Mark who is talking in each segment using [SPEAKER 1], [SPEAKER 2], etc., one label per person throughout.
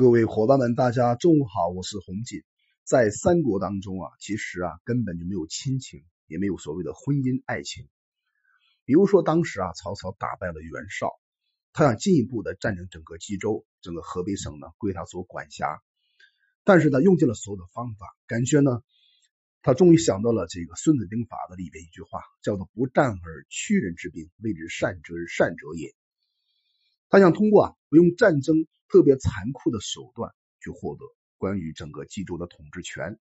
[SPEAKER 1] 各位伙伴们，大家中午好，我是洪锦。在三国当中啊，其实啊根本就没有亲情，也没有所谓的婚姻爱情。比如说当时啊，曹操打败了袁绍，他想进一步的占领整个冀州，整个河北省呢归他所管辖。但是呢，用尽了所有的方法，感觉呢，他终于想到了这个《孙子兵法》的里边一句话，叫做“不战而屈人之兵，谓之善者善者也”。他想通过啊，不用战争特别残酷的手段去获得关于整个冀州的统治权。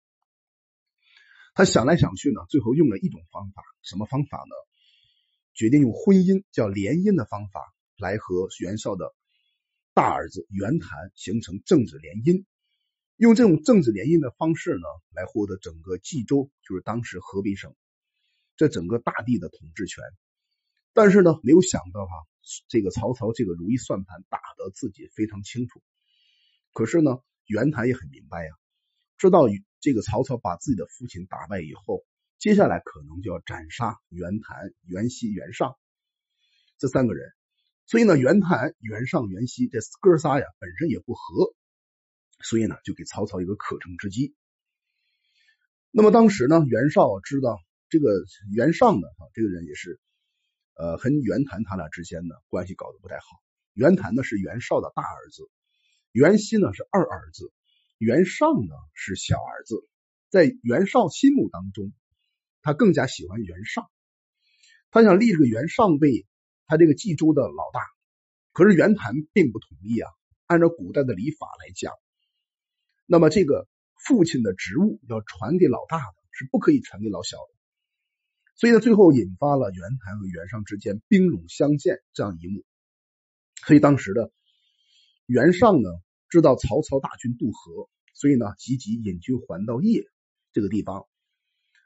[SPEAKER 1] 他想来想去呢，最后用了一种方法，什么方法呢？决定用婚姻，叫联姻的方法来和袁绍的大儿子袁谭形成政治联姻。用这种政治联姻的方式呢，来获得整个冀州，就是当时河北省这整个大地的统治权。但是呢，没有想到哈，这个曹操这个如意算盘打得自己非常清楚。可是呢，袁谭也很明白呀，知道这个曹操把自己的父亲打败以后，接下来可能就要斩杀袁谭、袁熙、袁尚这三个人。所以呢，袁谭、袁尚、袁熙这哥仨呀，本身也不和，所以呢，就给曹操一个可乘之机。那么当时呢，袁绍知道这个袁尚呢，啊，这个人也是。呃，和袁谭他俩之间呢关系搞得不太好。袁谭呢是袁绍的大儿子，袁熙呢是二儿子，袁尚呢是小儿子。在袁绍心目当中，他更加喜欢袁尚，他想立这个袁尚为他这个冀州的老大。可是袁谭并不同意啊。按照古代的礼法来讲，那么这个父亲的职务要传给老大的，是不可以传给老小的。所以呢，最后引发了袁谭和袁尚之间兵戎相见这样一幕。所以当时的袁尚呢，知道曹操大军渡河，所以呢，急急引军还到邺这个地方。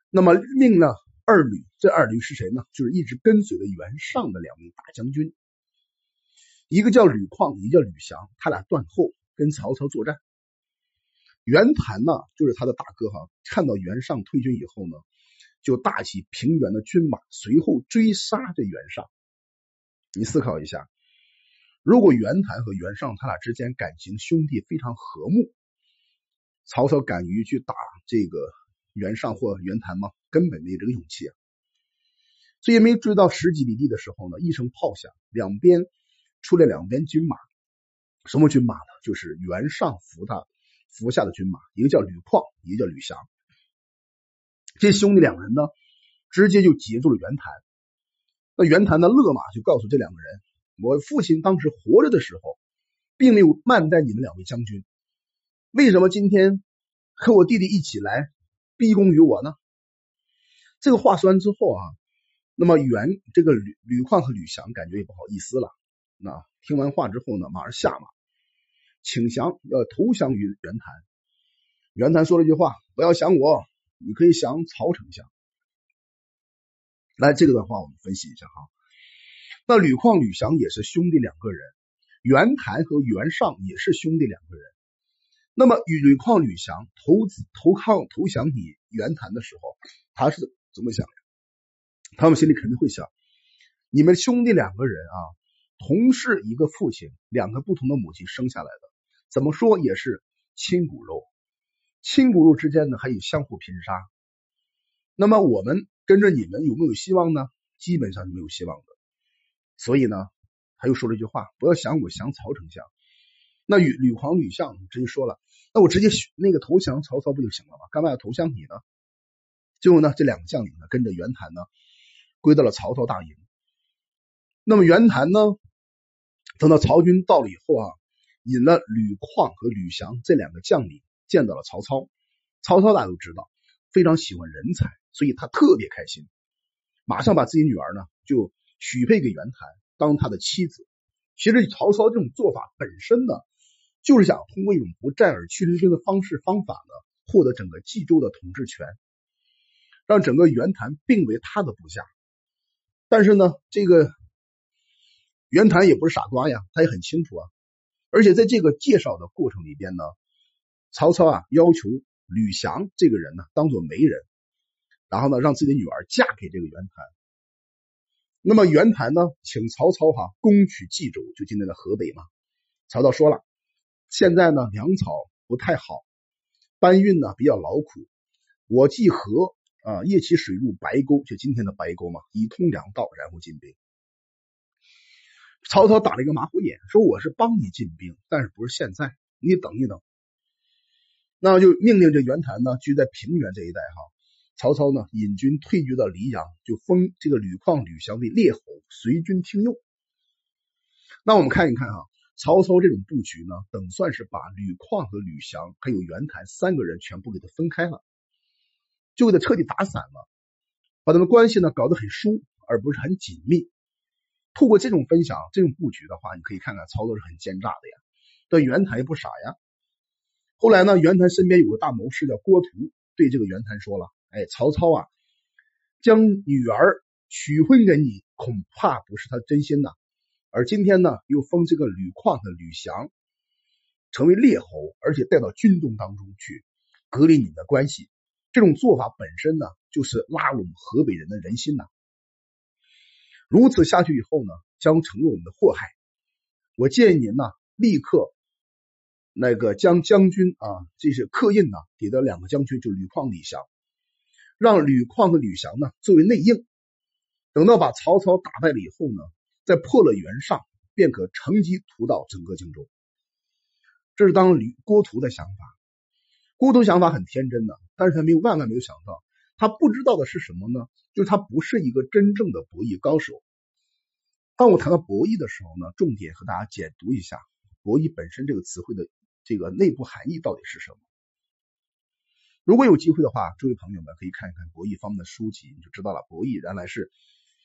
[SPEAKER 1] 那么命呢二吕，这二吕是谁呢？就是一直跟随着袁尚的两名大将军，一个叫吕旷，一个叫吕翔，他俩断后跟曹操作战。袁谭呢，就是他的大哥哈，看到袁尚退军以后呢。就大起平原的军马，随后追杀这袁尚。你思考一下，如果袁谭和袁尚他俩之间感情兄弟非常和睦，曹操敢于去打这个袁尚或袁谭吗？根本没这个勇气啊！所以没追到十几里地的时候呢，一声炮响，两边出来两边军马，什么军马呢？就是袁尚扶他扶下的军马，一个叫吕旷，一个叫吕翔。这兄弟两人呢，直接就截住了袁谭。那袁谭呢，勒马就告诉这两个人：“我父亲当时活着的时候，并没有慢待你们两位将军，为什么今天和我弟弟一起来逼宫于我呢？”这个话说完之后啊，那么袁这个吕吕旷和吕翔感觉也不好意思了。那听完话之后呢，马上下马请降，要投降于袁谭。袁谭说了一句话：“不要想我。”你可以想曹丞相，来这个的话，我们分析一下哈。那吕旷、吕翔也是兄弟两个人，袁谭和袁尚也是兄弟两个人。那么与吕旷、吕翔投资投抗投降你袁谭的时候，他是怎么想的？他们心里肯定会想：你们兄弟两个人啊，同是一个父亲，两个不同的母亲生下来的，怎么说也是亲骨肉。亲骨肉之间呢，还有相互拼杀。那么我们跟着你们有没有希望呢？基本上是没有希望的。所以呢，他又说了一句话：“不要想我降曹丞相。”那吕吕狂、吕相直接说了：“那我直接那个投降曹操不就行了吗？干嘛要投降你呢？”最后呢，这两个将领呢，跟着袁谭呢，归到了曹操大营。那么袁谭呢，等到曹军到了以后啊，引了吕旷和吕翔这两个将领。见到了曹操，曹操大家都知道，非常喜欢人才，所以他特别开心，马上把自己女儿呢就许配给袁谭当他的妻子。其实曹操这种做法本身呢，就是想通过一种不战而屈人兵的方式方法呢，获得整个冀州的统治权，让整个袁谭并为他的部下。但是呢，这个袁谭也不是傻瓜呀，他也很清楚啊，而且在这个介绍的过程里边呢。曹操啊，要求吕翔这个人呢，当做媒人，然后呢，让自己的女儿嫁给这个袁谭。那么袁谭呢，请曹操哈攻取冀州，就今天的河北嘛。曹操说了，现在呢粮草不太好，搬运呢比较劳苦。我既河啊，夜起水入白沟，就今天的白沟嘛，以通粮道，然后进兵。曹操打了一个马虎眼，说我是帮你进兵，但是不是现在，你等一等。那就命令这袁谭呢居在平原这一带哈。曹操呢引军退居到黎阳，就封这个吕旷、吕翔为列侯，随军听用。那我们看一看啊，曹操这种布局呢，等算是把吕旷和吕翔还有袁谭三个人全部给他分开了，就给他彻底打散了，把他们关系呢搞得很疏，而不是很紧密。透过这种分享、这种布局的话，你可以看看曹操是很奸诈的呀。但袁谭也不傻呀。后来呢，袁谭身边有个大谋士叫郭图，对这个袁谭说了：“哎，曹操啊，将女儿许婚给你，恐怕不是他真心呐。而今天呢，又封这个吕旷的吕翔成为列侯，而且带到军中当中去，隔离你们的关系。这种做法本身呢，就是拉拢河北人的人心呐。”如此下去以后呢，将成为我们的祸害。我建议您呢，立刻那个将将军啊，这些刻印呢，给到两个将军，就吕旷、吕翔，让吕旷和吕翔呢作为内应。等到把曹操打败了以后呢，再破了袁尚，便可乘机屠到整个荆州。这是当吕郭图的想法。郭图想法很天真的，但是他没有万万没有想到。他不知道的是什么呢？就是他不是一个真正的博弈高手。当我谈到博弈的时候呢，重点和大家解读一下博弈本身这个词汇的这个内部含义到底是什么。如果有机会的话，诸位朋友们可以看一看博弈方面的书籍，你就知道了。博弈原来是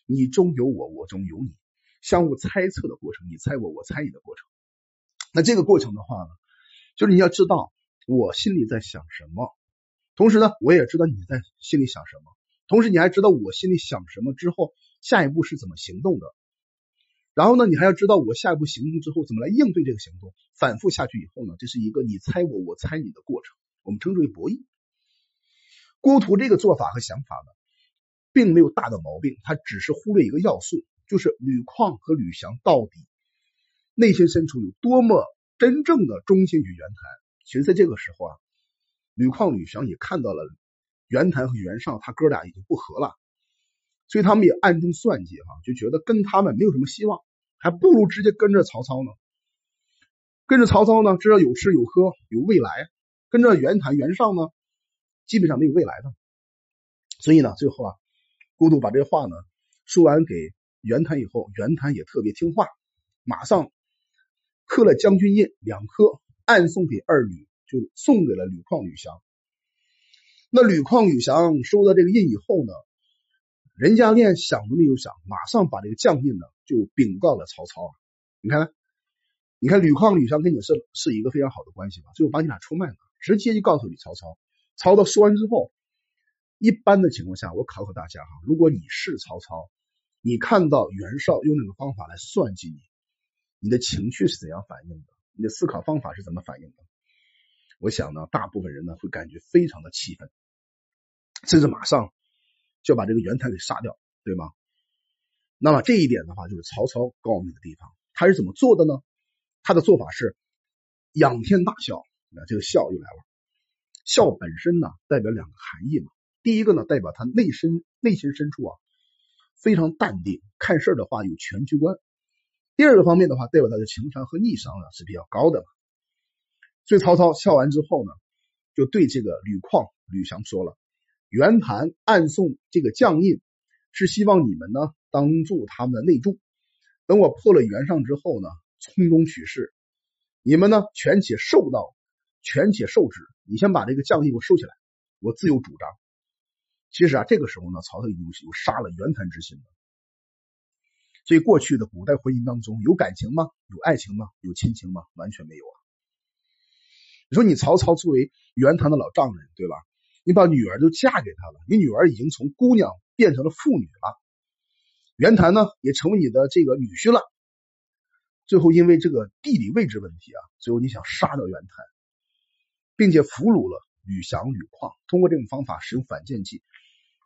[SPEAKER 1] 你中有我，我中有你，相互猜测的过程，你猜我，我猜你的过程。那这个过程的话呢，就是你要知道我心里在想什么。同时呢，我也知道你在心里想什么，同时你还知道我心里想什么之后下一步是怎么行动的，然后呢，你还要知道我下一步行动之后怎么来应对这个行动，反复下去以后呢，这是一个你猜我，我猜你的过程，我们称之为博弈。郭图这个做法和想法呢，并没有大的毛病，他只是忽略一个要素，就是吕旷和吕翔到底内心深处有多么真正的忠心于袁谭。其实，在这个时候啊。吕旷、吕翔也看到了袁谭和袁尚，他哥俩已经不和了，所以他们也暗中算计哈，就觉得跟他们没有什么希望，还不如直接跟着曹操呢。跟着曹操呢，至少有吃有喝有未来；跟着袁谭、袁尚呢，基本上没有未来的。所以呢，最后啊，孤独把这话呢说完给袁谭以后，袁谭也特别听话，马上刻了将军印两颗，暗送给二女。就送给了吕旷、吕翔。那吕旷、吕翔收到这个印以后呢，人家连想都没有想，马上把这个将印呢就禀告了曹操。你看，你看吕旷、吕翔跟你是是一个非常好的关系吧？最后把你俩出卖了，直接就告诉你曹操。曹操说完之后，一般的情况下，我考考大家哈，如果你是曹操，你看到袁绍用这个方法来算计你，你的情绪是怎样反应的？你的思考方法是怎么反应的？我想呢，大部分人呢会感觉非常的气愤，甚至马上就把这个袁谭给杀掉，对吗？那么这一点的话，就是曹操高明的地方。他是怎么做的呢？他的做法是仰天大笑，那这个笑又来了。笑本身呢，代表两个含义嘛。第一个呢，代表他内心内心深处啊非常淡定，看事的话有全局观。第二个方面的话，代表他的情商和逆商呢是比较高的。所以曹操笑完之后呢，就对这个吕旷、吕翔说了：“袁谭暗送这个将印，是希望你们呢当助他们的内助。等我破了袁尚之后呢，从中取势。你们呢权且受到，权且受之。你先把这个将印给我收起来，我自有主张。其实啊，这个时候呢，曹操已经有杀了袁谭之心了。所以过去的古代婚姻当中有感情吗？有爱情吗？有亲情吗？完全没有啊。”你说你曹操作为袁谭的老丈人，对吧？你把女儿都嫁给他了，你女儿已经从姑娘变成了妇女了，袁谭呢也成为你的这个女婿了。最后因为这个地理位置问题啊，最后你想杀掉袁谭，并且俘虏了吕翔、吕旷，通过这种方法使用反间计，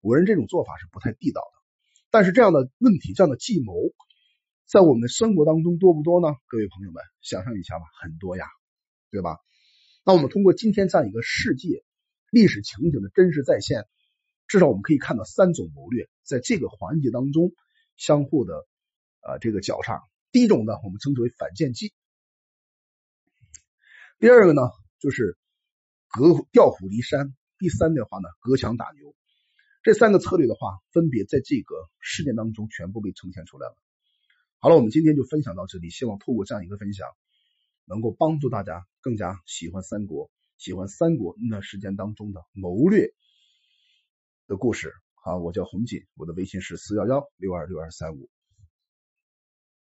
[SPEAKER 1] 我认这种做法是不太地道的。但是这样的问题、这样的计谋，在我们的生活当中多不多呢？各位朋友们，想象一下吧，很多呀。对吧？那我们通过今天这样一个世界历史情景的真实再现，至少我们可以看到三种谋略在这个环节当中相互的呃这个绞杀。第一种呢，我们称之为反间计；第二个呢，就是隔调虎离山；第三的话呢，隔墙打牛。这三个策略的话，分别在这个事件当中全部被呈现出来了。好了，我们今天就分享到这里，希望透过这样一个分享，能够帮助大家更加喜欢三国，喜欢三国那段时间当中的谋略的故事。好，我叫红锦，我的微信是四幺幺六二六二三五。